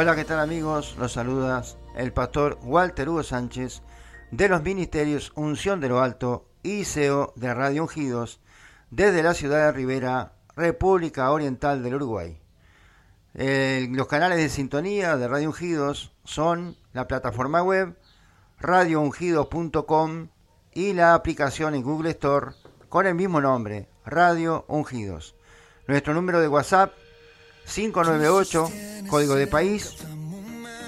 Hola, ¿qué tal amigos? Los saludas el pastor Walter Hugo Sánchez de los Ministerios Unción de lo Alto y CEO de Radio Ungidos desde la ciudad de Rivera, República Oriental del Uruguay. Los canales de sintonía de Radio Ungidos son la plataforma web radioungidos.com y la aplicación en Google Store con el mismo nombre, Radio Ungidos. Nuestro número de WhatsApp 598, código de país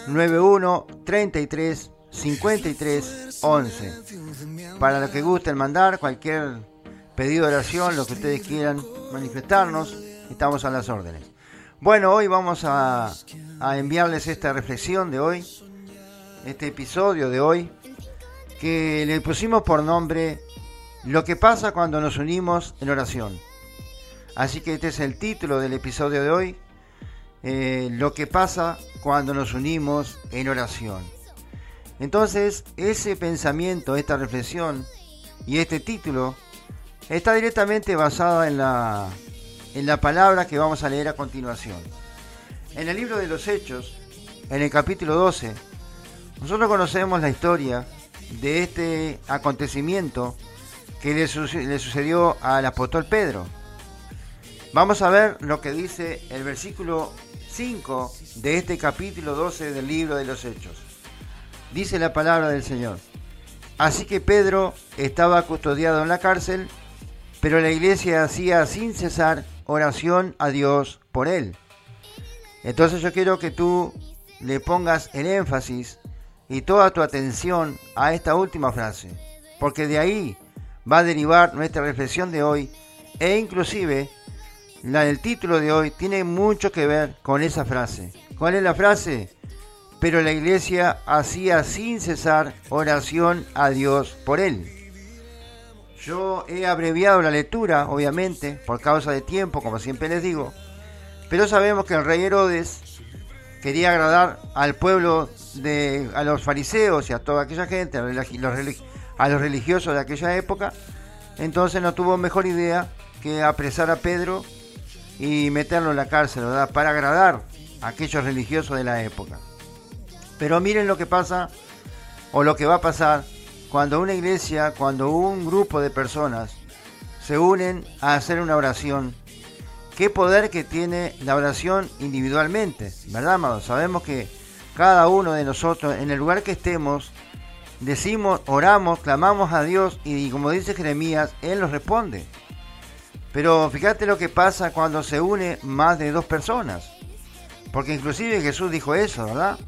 91 33 53 11. Para los que gusten mandar cualquier pedido de oración, lo que ustedes quieran manifestarnos, estamos a las órdenes. Bueno, hoy vamos a, a enviarles esta reflexión de hoy, este episodio de hoy, que le pusimos por nombre Lo que pasa cuando nos unimos en oración. Así que este es el título del episodio de hoy, eh, Lo que pasa cuando nos unimos en oración. Entonces, ese pensamiento, esta reflexión y este título está directamente basada en la, en la palabra que vamos a leer a continuación. En el libro de los Hechos, en el capítulo 12, nosotros conocemos la historia de este acontecimiento que le, le sucedió al apóstol Pedro. Vamos a ver lo que dice el versículo 5 de este capítulo 12 del libro de los Hechos. Dice la palabra del Señor. Así que Pedro estaba custodiado en la cárcel, pero la iglesia hacía sin cesar oración a Dios por él. Entonces yo quiero que tú le pongas el énfasis y toda tu atención a esta última frase, porque de ahí va a derivar nuestra reflexión de hoy e inclusive la del título de hoy tiene mucho que ver con esa frase. ¿Cuál es la frase? Pero la iglesia hacía sin cesar oración a Dios por él. Yo he abreviado la lectura, obviamente, por causa de tiempo, como siempre les digo, pero sabemos que el rey Herodes quería agradar al pueblo, de, a los fariseos y a toda aquella gente, a los religiosos de aquella época, entonces no tuvo mejor idea que apresar a Pedro y meterlo en la cárcel, ¿verdad? Para agradar a aquellos religiosos de la época. Pero miren lo que pasa o lo que va a pasar cuando una iglesia, cuando un grupo de personas se unen a hacer una oración. Qué poder que tiene la oración individualmente, ¿verdad, amados? Sabemos que cada uno de nosotros, en el lugar que estemos, decimos, oramos, clamamos a Dios y como dice Jeremías, Él nos responde. Pero fíjate lo que pasa cuando se une más de dos personas. Porque inclusive Jesús dijo eso, ¿verdad?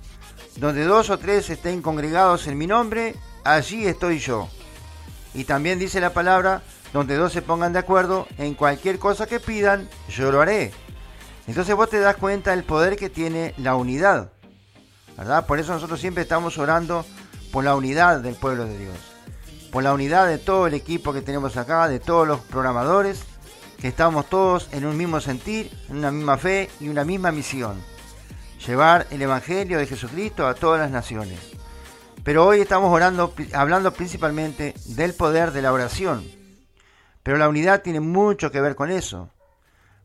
Donde dos o tres estén congregados en mi nombre, allí estoy yo. Y también dice la palabra, donde dos se pongan de acuerdo en cualquier cosa que pidan, yo lo haré. Entonces vos te das cuenta del poder que tiene la unidad. ¿Verdad? Por eso nosotros siempre estamos orando por la unidad del pueblo de Dios. Por la unidad de todo el equipo que tenemos acá, de todos los programadores, que estamos todos en un mismo sentir, en una misma fe y una misma misión. Llevar el Evangelio de Jesucristo a todas las naciones. Pero hoy estamos orando, hablando principalmente del poder de la oración. Pero la unidad tiene mucho que ver con eso.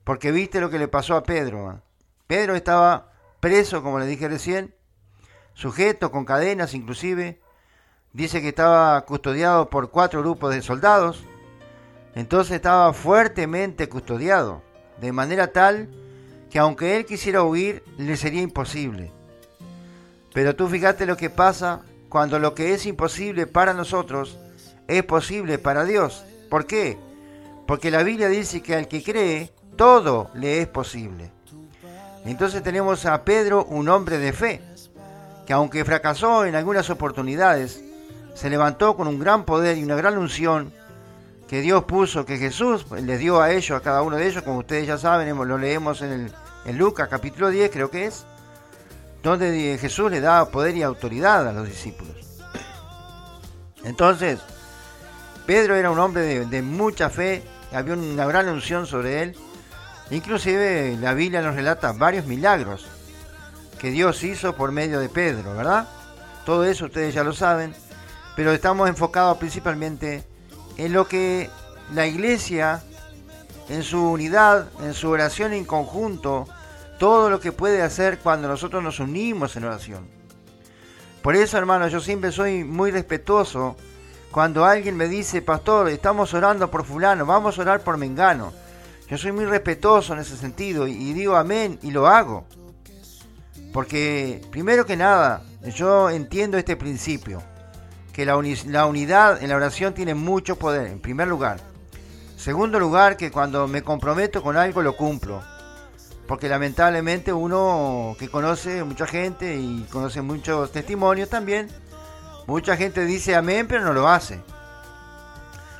Porque viste lo que le pasó a Pedro. Pedro estaba preso, como le dije recién, sujeto con cadenas inclusive. Dice que estaba custodiado por cuatro grupos de soldados. Entonces estaba fuertemente custodiado, de manera tal que aunque él quisiera huir, le sería imposible. Pero tú fíjate lo que pasa cuando lo que es imposible para nosotros es posible para Dios. ¿Por qué? Porque la Biblia dice que al que cree, todo le es posible. Entonces tenemos a Pedro, un hombre de fe, que aunque fracasó en algunas oportunidades, se levantó con un gran poder y una gran unción que Dios puso, que Jesús les dio a ellos, a cada uno de ellos, como ustedes ya saben, lo leemos en, el, en Lucas capítulo 10, creo que es, donde Jesús le da poder y autoridad a los discípulos. Entonces, Pedro era un hombre de, mucha fe, había una gran unción sobre él, inclusive la Biblia nos relata varios milagros que Dios hizo por medio de Pedro, ¿verdad? Todo eso ustedes ya lo saben, pero estamos enfocados principalmente en lo que la iglesia, en su unidad, en su oración en conjunto, todo lo que puede hacer cuando nosotros nos unimos en oración. Por eso, hermanos, yo siempre soy muy respetuoso cuando alguien me dice, pastor, estamos orando por fulano, vamos a orar por Mengano. Yo soy muy respetuoso en ese sentido y digo amén y lo hago. Porque primero que nada, yo entiendo este principio, que la, la, unidad en la oración tiene mucho poder, en primer lugar. Segundo lugar, que cuando me comprometo con algo lo cumplo. Porque lamentablemente uno que conoce mucha gente y conoce muchos testimonios también, mucha gente dice amén pero no lo hace.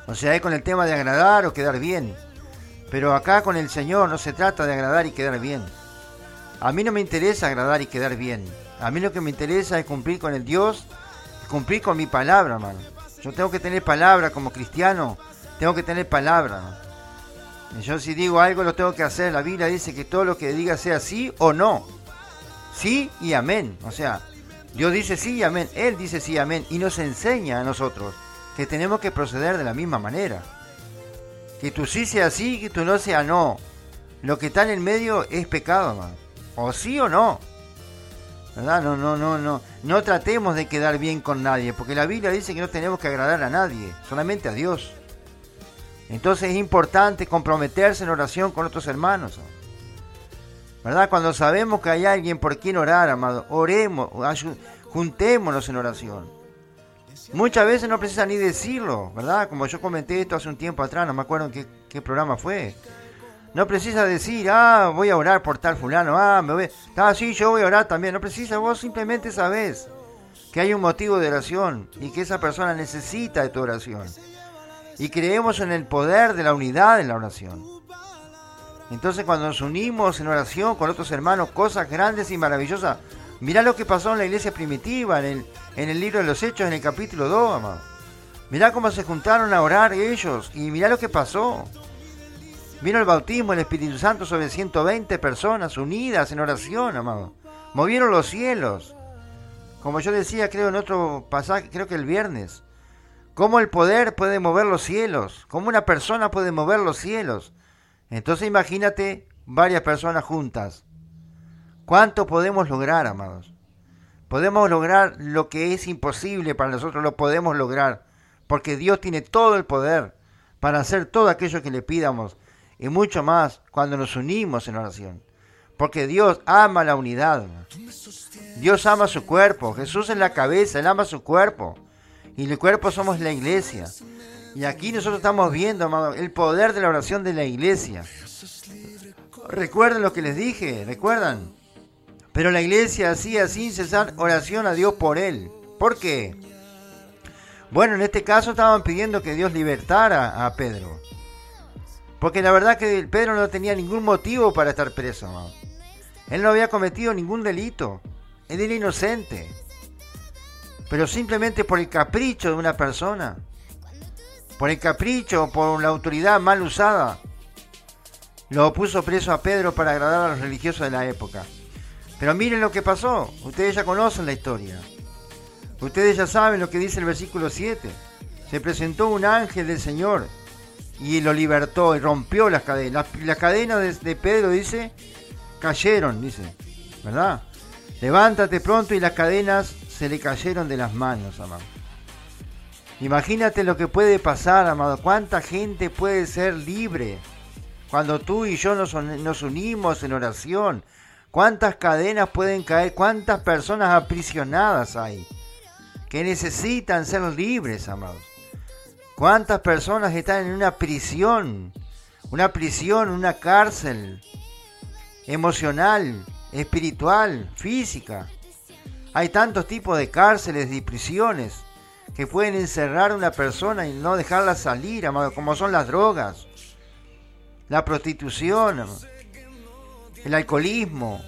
O sea, es con el tema de agradar o quedar bien. Pero acá con el Señor no se trata de agradar y quedar bien. A mí no me interesa agradar y quedar bien. A mí lo que me interesa es cumplir con el Dios, cumplir con mi palabra, hermano. Yo tengo que tener palabra como cristiano, tengo que tener palabra. Yo si digo algo lo tengo que hacer. La Biblia dice que todo lo que diga sea sí o no. Sí y amén. O sea, Dios dice sí y amén. Él dice sí y amén. Y nos enseña a nosotros que tenemos que proceder de la misma manera. Que tu sí sea sí, y que tu no sea no. Lo que está en el medio es pecado, hermano. O sí o no. No, no, no, no. No tratemos de quedar bien con nadie, porque la Biblia dice que no tenemos que agradar a nadie, solamente a Dios. Entonces es importante comprometerse en oración con otros hermanos. ¿Verdad? Cuando sabemos que hay alguien por quien orar, amado, oremos, juntémonos en oración. Muchas veces no precisa ni decirlo, ¿verdad? Como yo comenté esto hace un tiempo atrás, no me acuerdo en qué programa fue. No precisa decir, ah, voy a orar por tal fulano, ah, me voy. Ah, sí, yo voy a orar también. No precisa, vos simplemente sabés que hay un motivo de oración y que esa persona necesita de tu oración. Y creemos en el poder de la unidad en la oración. Entonces cuando nos unimos en oración con otros hermanos, cosas grandes y maravillosas. Mirá lo que pasó en la iglesia primitiva, en el, en el libro de los Hechos, en el capítulo 2, amado. Mirá cómo se juntaron a orar ellos y mirá lo que pasó. Vino el bautismo el Espíritu Santo sobre 120 personas unidas en oración, amado. Movieron los cielos. Como yo decía, creo en otro pasaje, creo que el viernes. Cómo el poder puede mover los cielos. Cómo una persona puede mover los cielos. Entonces imagínate varias personas juntas. ¿Cuánto podemos lograr, amados? Podemos lograr lo que es imposible para nosotros, lo podemos lograr. Porque Dios tiene todo el poder para hacer todo aquello que le pidamos y mucho más cuando nos unimos en oración. Porque Dios ama la unidad. Dios ama su cuerpo. Jesús es la cabeza, Él ama su cuerpo. Y el cuerpo somos la iglesia. Y aquí nosotros estamos viendo, el poder de la oración de la iglesia. Recuerden lo que les dije, recuerdan. Pero la iglesia hacía sin cesar oración a Dios por él. ¿Por qué? Bueno, en este caso estaban pidiendo que Dios libertara a Pedro. Porque la verdad que Pedro no tenía ningún motivo para estar preso. Él no había cometido ningún delito. Él era inocente. Pero simplemente por el capricho de una persona. Por el capricho, por la autoridad mal usada. Lo puso preso a Pedro para agradar a los religiosos de la época. Pero miren lo que pasó. Ustedes ya conocen la historia. Ustedes ya saben lo que dice el versículo 7. Se presentó un ángel del Señor y lo libertó y rompió las cadenas. Las, cadenas de, Pedro, dice, cayeron, dice, ¿verdad? Levántate pronto y las cadenas se le cayeron de las manos, amado. Imagínate lo que puede pasar, amado. ¿Cuánta gente puede ser libre cuando tú y yo nos, nos unimos en oración? ¿Cuántas cadenas pueden caer? ¿Cuántas personas aprisionadas hay que necesitan ser libres, amados? ¿Cuántas personas están en una prisión? Una prisión, una cárcel emocional, espiritual, física. Hay tantos tipos de cárceles y prisiones que pueden encerrar a una persona y no dejarla salir, amado, como son las drogas, la prostitución, el alcoholismo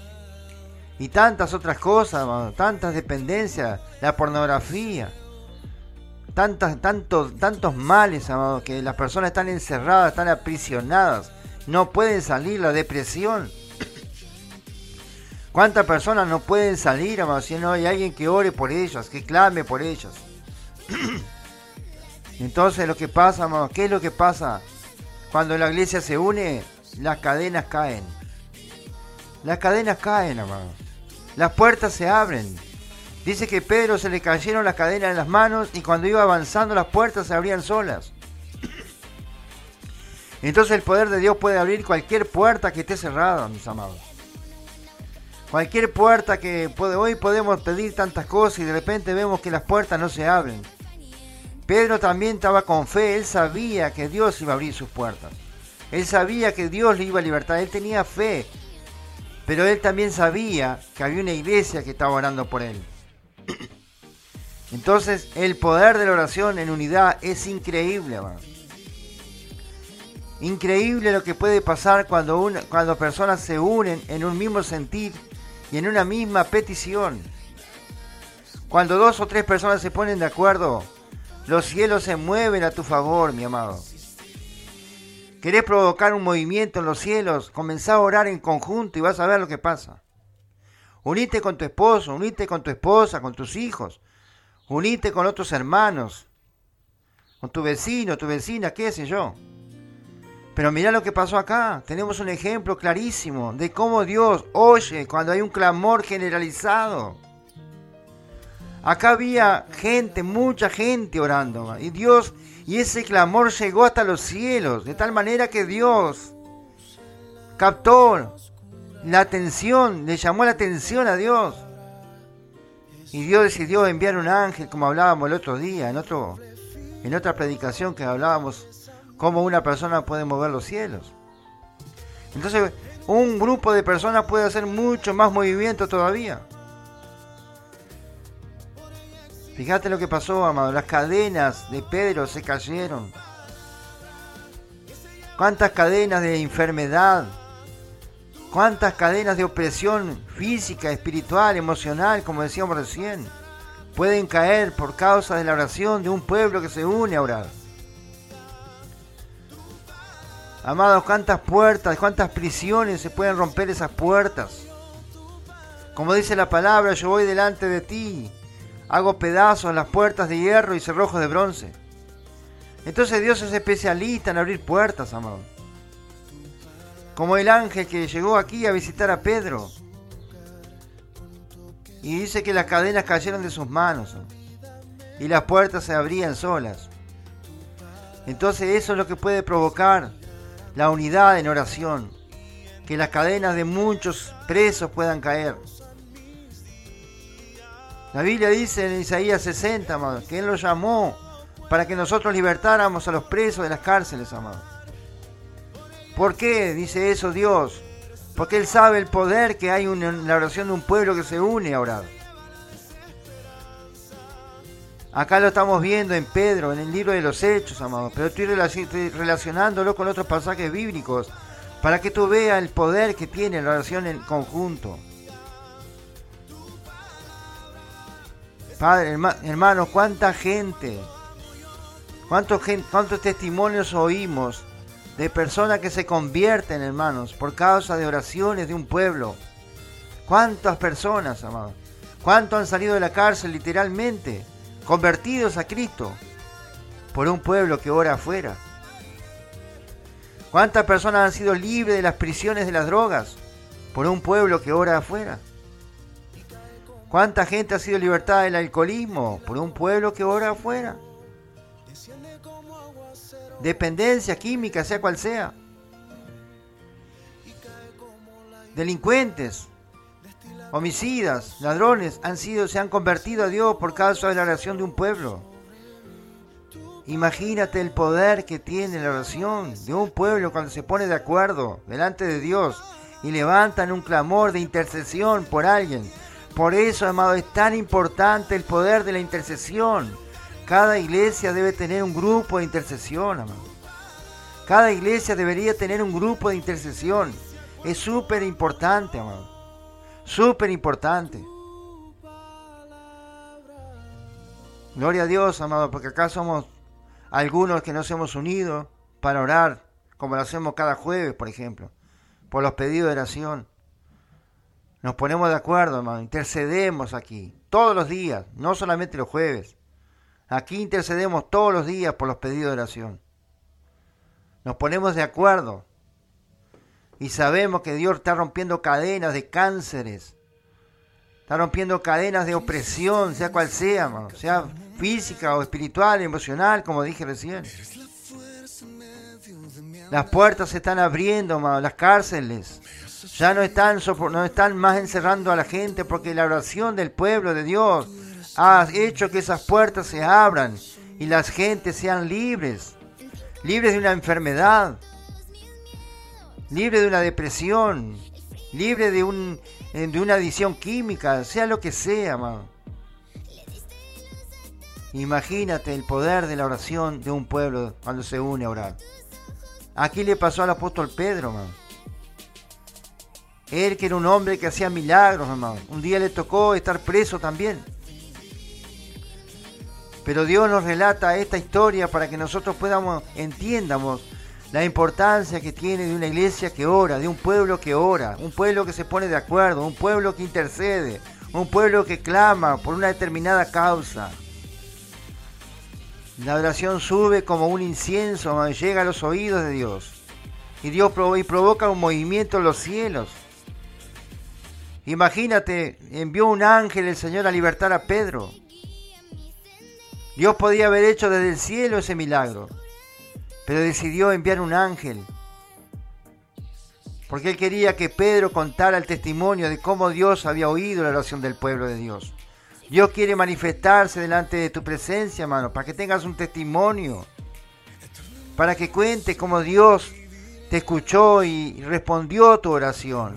y tantas otras cosas, tantas dependencias, la pornografía, tantas, tantos, tantos males, amado, que las personas están encerradas, están aprisionadas, no pueden salir, la depresión. ¿Cuántas personas no pueden salir, amado, si no hay alguien que ore por ellas, que clame por ellas? Entonces lo que pasa, amado, ¿qué es lo que pasa? Cuando la iglesia se une, las cadenas caen. Las cadenas caen, amado. Las puertas se abren. Dice que Pedro se le cayeron las cadenas en las manos y cuando iba avanzando las puertas se abrían solas. Entonces el poder de Dios puede abrir cualquier puerta que esté cerrada, mis amados. Cualquier puerta que puede, hoy podemos pedir tantas cosas y de repente vemos que las puertas no se abren. Pedro también estaba con fe, él sabía que Dios iba a abrir sus puertas. Él sabía que Dios le iba a libertar, él tenía fe. Pero él también sabía que había una iglesia que estaba orando por él. Entonces, el poder de la oración en unidad es increíble, Increíble lo que puede pasar cuando, cuando personas se unen en un mismo sentir y en una misma petición. Cuando dos o tres personas se ponen de acuerdo, los cielos se mueven a tu favor, mi amado. ¿Querés provocar un movimiento en los cielos? Comenzá a orar en conjunto y vas a ver lo que pasa. Unite con tu esposo, unite con tu esposa, con tus hijos. Unite con otros hermanos. Con tu vecino, tu vecina, qué sé yo. Pero mira lo que pasó acá. Tenemos un ejemplo clarísimo de cómo Dios oye cuando hay un clamor generalizado. Acá había gente, mucha gente orando. Y Dios, y ese clamor llegó hasta los cielos. De tal manera que Dios captó la atención, le llamó la atención a Dios. Y Dios decidió enviar un ángel, como hablábamos el otro día, en, otro, en otra predicación que hablábamos, cómo una persona puede mover los cielos. Entonces, un grupo de personas puede hacer mucho más movimiento todavía. Fíjate lo que pasó, amado. Las cadenas de Pedro se cayeron. ¿Cuántas cadenas de enfermedad, ¿Cuántas cadenas de opresión física, espiritual, emocional, como decíamos recién, pueden caer por causa de la oración de un pueblo que se une a orar? Amados, cuántas puertas, cuántas prisiones se pueden romper esas puertas. Como dice la palabra, yo voy delante de ti, hago pedazos las puertas de hierro y cerrojos de bronce. Entonces Dios es especialista en abrir puertas, amados como el ángel que llegó aquí a visitar a Pedro. Y dice que las cadenas cayeron de sus manos y las puertas se abrían solas. Entonces eso es lo que puede provocar la unidad en oración, que las cadenas de muchos presos puedan caer. La Biblia dice en Isaías 60, amado, que Él lo llamó para que nosotros libertáramos a los presos de las cárceles, amado. ¿Por qué dice eso Dios? Porque Él sabe el poder que hay en la oración de un pueblo que se une a orar. Acá lo estamos viendo en Pedro, en el libro de los Hechos, amados, pero estoy relacionándolo con otros pasajes bíblicos para que tú veas el poder que tiene la oración en conjunto. Padre, hermano, cuánta gente, cuántos, cuántos testimonios oímos de personas que se convierten, hermanos, por causa de oraciones de un pueblo. ¿Cuántas personas, amados? ¿Cuántos han salido de la cárcel literalmente, convertidos a Cristo, por un pueblo que ora afuera? ¿Cuántas personas han sido libres de las prisiones de las drogas por un pueblo que ora afuera? ¿Cuánta gente ha sido libertada del alcoholismo por un pueblo que ora afuera? Dependencia química, sea cual sea. Delincuentes, homicidas, ladrones han sido, se han convertido a Dios por causa de la oración de un pueblo. Imagínate el poder que tiene la oración de un pueblo cuando se pone de acuerdo delante de Dios y levantan un clamor de intercesión por alguien. Por eso, amado, es tan importante el poder de la intercesión. Cada iglesia debe tener un grupo de intercesión, amado. Cada iglesia debería tener un grupo de intercesión. Es súper importante, amado. Súper importante. Gloria a Dios, amado, porque acá somos algunos que nos hemos unido para orar, como lo hacemos cada jueves, por ejemplo, por los pedidos de oración. Nos ponemos de acuerdo, hermano, intercedemos aquí, todos los días, no solamente los jueves. Aquí intercedemos todos los días por los pedidos de oración. Nos ponemos de acuerdo y sabemos que Dios está rompiendo cadenas de cánceres, está rompiendo cadenas de opresión, sea cual sea, hermano, sea física o espiritual, emocional, como dije recién. Las puertas se están abriendo, hermano, las cárceles ya no están, no están más encerrando a la gente porque la oración del pueblo de Dios ha hecho que esas puertas se abran y las gentes sean libres, libres de una enfermedad, libres de una depresión, libres de, un, de una adicción química, sea lo que sea, Imagínate el poder de la oración de un pueblo cuando se une a orar. Aquí le pasó al apóstol Pedro, man. Él que era un hombre que hacía milagros, hermano. Un día le tocó estar preso también. Pero Dios nos relata esta historia para que nosotros podamos, entiendamos la importancia que tiene de una iglesia que ora, de un pueblo que ora, un pueblo que se pone de acuerdo, un pueblo que intercede, un pueblo que clama por una determinada causa. La oración sube como un incienso, llega a los oídos de Dios. Y Dios provoca un movimiento en los cielos. Imagínate, envió un ángel el Señor a libertar a Pedro. Dios podía haber hecho desde el cielo ese milagro, pero decidió enviar un ángel. Porque él quería que Pedro contara el testimonio de cómo Dios había oído la oración del pueblo de Dios. Dios quiere manifestarse delante de tu presencia, hermano, para que tengas un testimonio. Para que cuente cómo Dios te escuchó y respondió tu oración.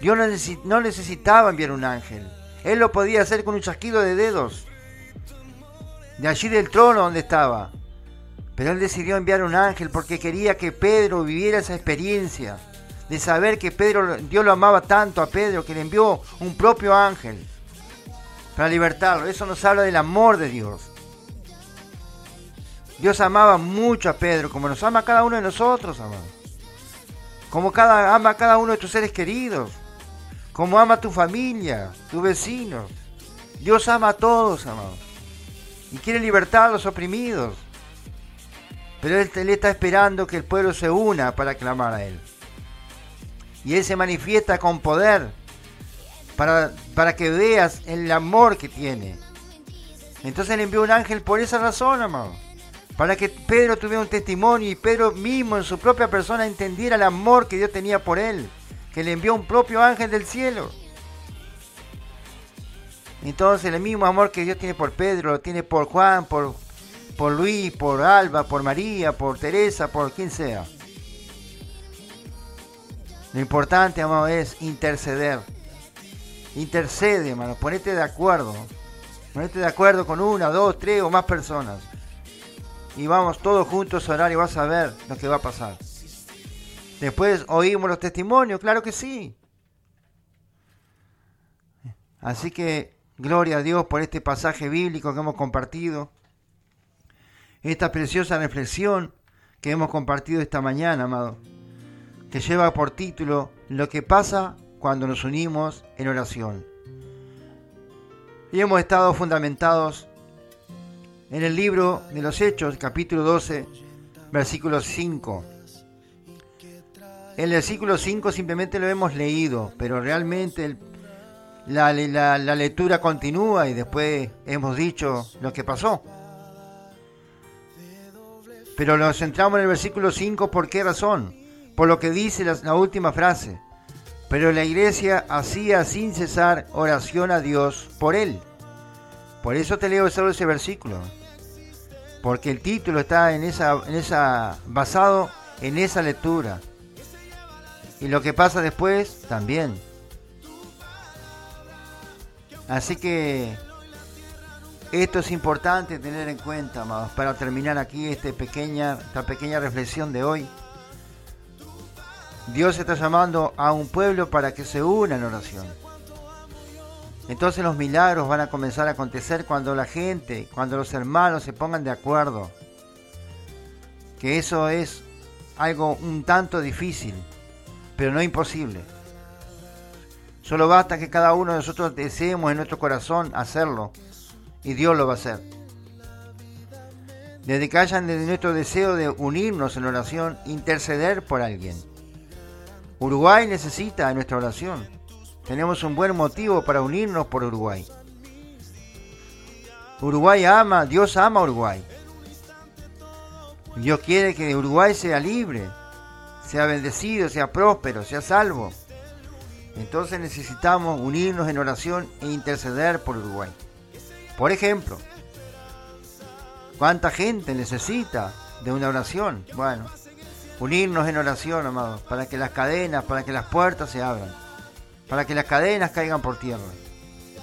Dios no necesitaba enviar un ángel. Él lo podía hacer con un chasquido de dedos. De allí del trono donde estaba. Pero él decidió enviar un ángel porque quería que Pedro viviera esa experiencia. De saber que Pedro, Dios lo amaba tanto a Pedro que le envió un propio ángel. Para libertarlo. Eso nos habla del amor de Dios. Dios amaba mucho a Pedro como nos ama a cada uno de nosotros, amado. Como cada, ama a cada uno de tus seres queridos como ama a tu familia, tu vecino. Dios ama a todos, amados. Y quiere libertar a los oprimidos. Pero él, él, está esperando que el pueblo se una para clamar a Él. Y Él se manifiesta con poder para, para que veas el amor que tiene. Entonces le envió un ángel por esa razón, amado. Para que Pedro tuviera un testimonio y Pedro mismo en su propia persona entendiera el amor que Dios tenía por él que le envió un propio ángel del cielo. Entonces el mismo amor que Dios tiene por Pedro, lo tiene por Juan, por, por Luis, por Alba, por María, por Teresa, por quien sea. Lo importante, amado, es interceder. Intercede, hermano, ponete de acuerdo. Ponete de acuerdo con una, dos, tres o más personas. Y vamos todos juntos a orar y vas a ver lo que va a pasar. Después oímos los testimonios, claro que sí. Así que gloria a Dios por este pasaje bíblico que hemos compartido. Esta preciosa reflexión que hemos compartido esta mañana, amado. Que lleva por título Lo que pasa cuando nos unimos en oración. Y hemos estado fundamentados en el libro de los Hechos, capítulo 12, versículo 5 el versículo 5 simplemente lo hemos leído, pero realmente la, lectura continúa y después hemos dicho lo que pasó. Pero nos centramos en el versículo 5, ¿por qué razón? Por lo que dice la, última frase. Pero la iglesia hacía sin cesar oración a Dios por él. Por eso te leo solo ese versículo. Porque el título está en esa, en esa, basado en esa lectura. Y lo que pasa después también. Así que Esto es importante tener en cuenta, amados, para terminar aquí este pequeña, esta pequeña reflexión de hoy. Dios está llamando a un pueblo para que se una en oración. Entonces los milagros van a comenzar a acontecer cuando la gente, cuando los hermanos se pongan de acuerdo. Que eso es algo un tanto difícil, pero no imposible. Solo basta que cada uno de nosotros deseemos en nuestro corazón hacerlo y Dios lo va a hacer. Desde que hayan desde nuestro deseo de unirnos en oración, interceder por alguien. Uruguay necesita nuestra oración. Tenemos un buen motivo para unirnos por Uruguay. Uruguay ama, Dios ama a Uruguay. Dios quiere que Uruguay sea libre, sea bendecido, sea próspero, sea salvo. Entonces necesitamos unirnos en oración e interceder por Uruguay. Por ejemplo, ¿cuánta gente necesita de una oración? Bueno, unirnos en oración, amados, para que las cadenas, para que las puertas se abran, para que las cadenas caigan por tierra,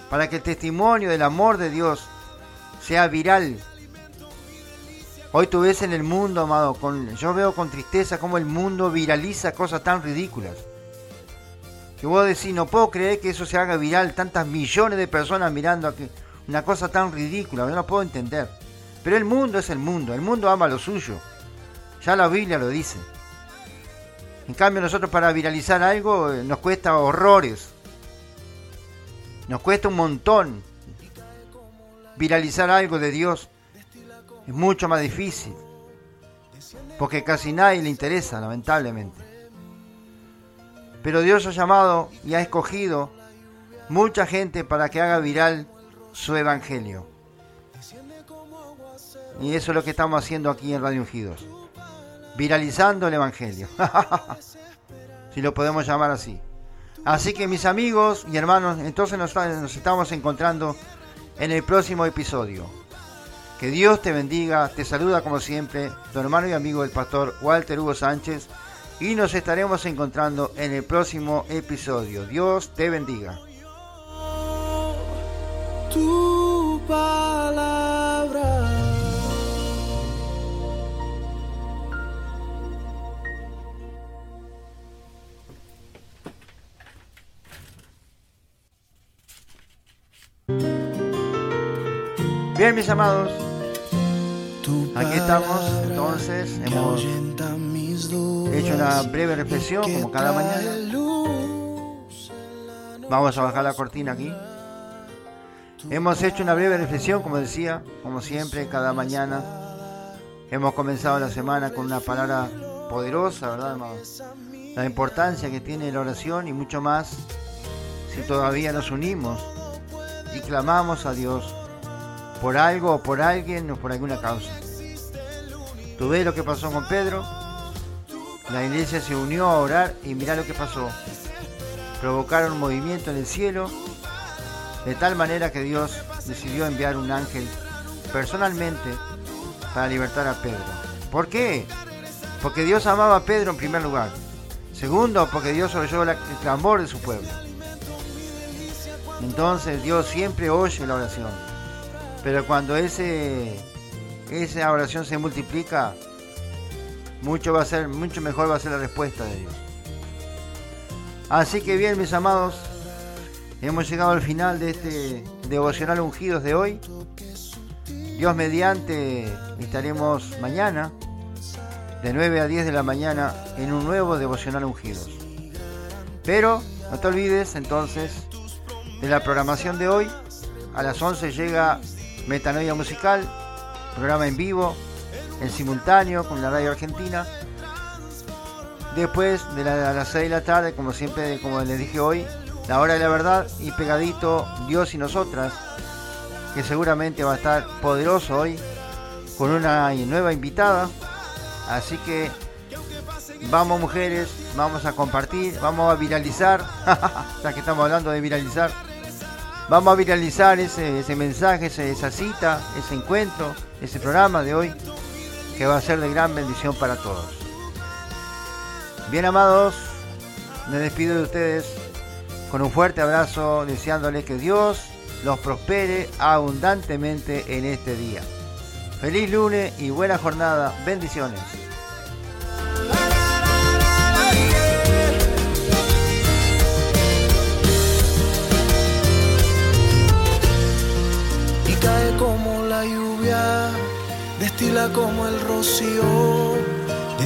para que el testimonio del amor de Dios sea viral. Hoy tú ves en el mundo, amado, con, yo veo con tristeza cómo el mundo viraliza cosas tan ridículas que vos decís, no puedo creer que eso se haga viral, tantas millones de personas mirando aquí, una cosa tan ridícula, no puedo entender. Pero el mundo es el mundo, el mundo ama lo suyo. Ya la Biblia lo dice. En cambio nosotros para viralizar algo eh, nos cuesta horrores. Nos cuesta un montón. Viralizar algo de Dios es mucho más difícil. Porque casi nadie le interesa, lamentablemente. Pero Dios ha llamado y ha escogido mucha gente para que haga viral su evangelio. Y eso es lo que estamos haciendo aquí en Radio Ungidos. Viralizando el evangelio. si lo podemos llamar así. Así que mis amigos y hermanos, entonces nos, nos estamos encontrando en el próximo episodio. Que Dios te bendiga, te saluda como siempre tu hermano y amigo el pastor Walter Hugo Sánchez y nos estaremos encontrando en el próximo episodio. Dios te bendiga. Tu palabra. Bien, mis amados. Aquí estamos, entonces hemos He hecho una breve reflexión como cada mañana. Vamos a bajar la cortina aquí. Hemos hecho una breve reflexión, como decía, como siempre, cada mañana. Hemos comenzado la semana con una palabra poderosa, ¿verdad, La importancia que tiene la oración y mucho más si todavía nos unimos y clamamos a Dios por algo o por alguien o por alguna causa. ¿Tú ves lo que pasó con Pedro? La iglesia se unió a orar y mirá lo que pasó. Provocaron un movimiento en el cielo de tal manera que Dios decidió enviar un ángel personalmente para libertar a Pedro. ¿Por qué? Porque Dios amaba a Pedro en primer lugar. Segundo, porque Dios oyó el clamor de su pueblo. Entonces Dios siempre oye la oración. Pero cuando ese, esa oración se multiplica, mucho va a ser, mucho mejor va a ser la respuesta de Dios. Así que bien, mis amados, hemos llegado al final de este devocional ungidos de hoy. Dios mediante estaremos mañana de 9 a 10 de la mañana en un nuevo devocional ungidos. Pero no te olvides entonces de la programación de hoy. A las 11 llega Metanoia Musical, programa en vivo en simultáneo con la radio argentina. Después de las 6 de la tarde, como siempre, como les dije hoy, la hora de la verdad y pegadito Dios y nosotras, que seguramente va a estar poderoso hoy con una nueva invitada. Así que vamos mujeres, vamos a compartir, vamos a viralizar, ya que estamos hablando de viralizar, vamos a viralizar ese, ese mensaje, esa cita, ese encuentro, ese programa de hoy que va a ser de gran bendición para todos. Bien amados, me despido de ustedes con un fuerte abrazo, deseándoles que Dios los prospere abundantemente en este día. Feliz lunes y buena jornada. Bendiciones.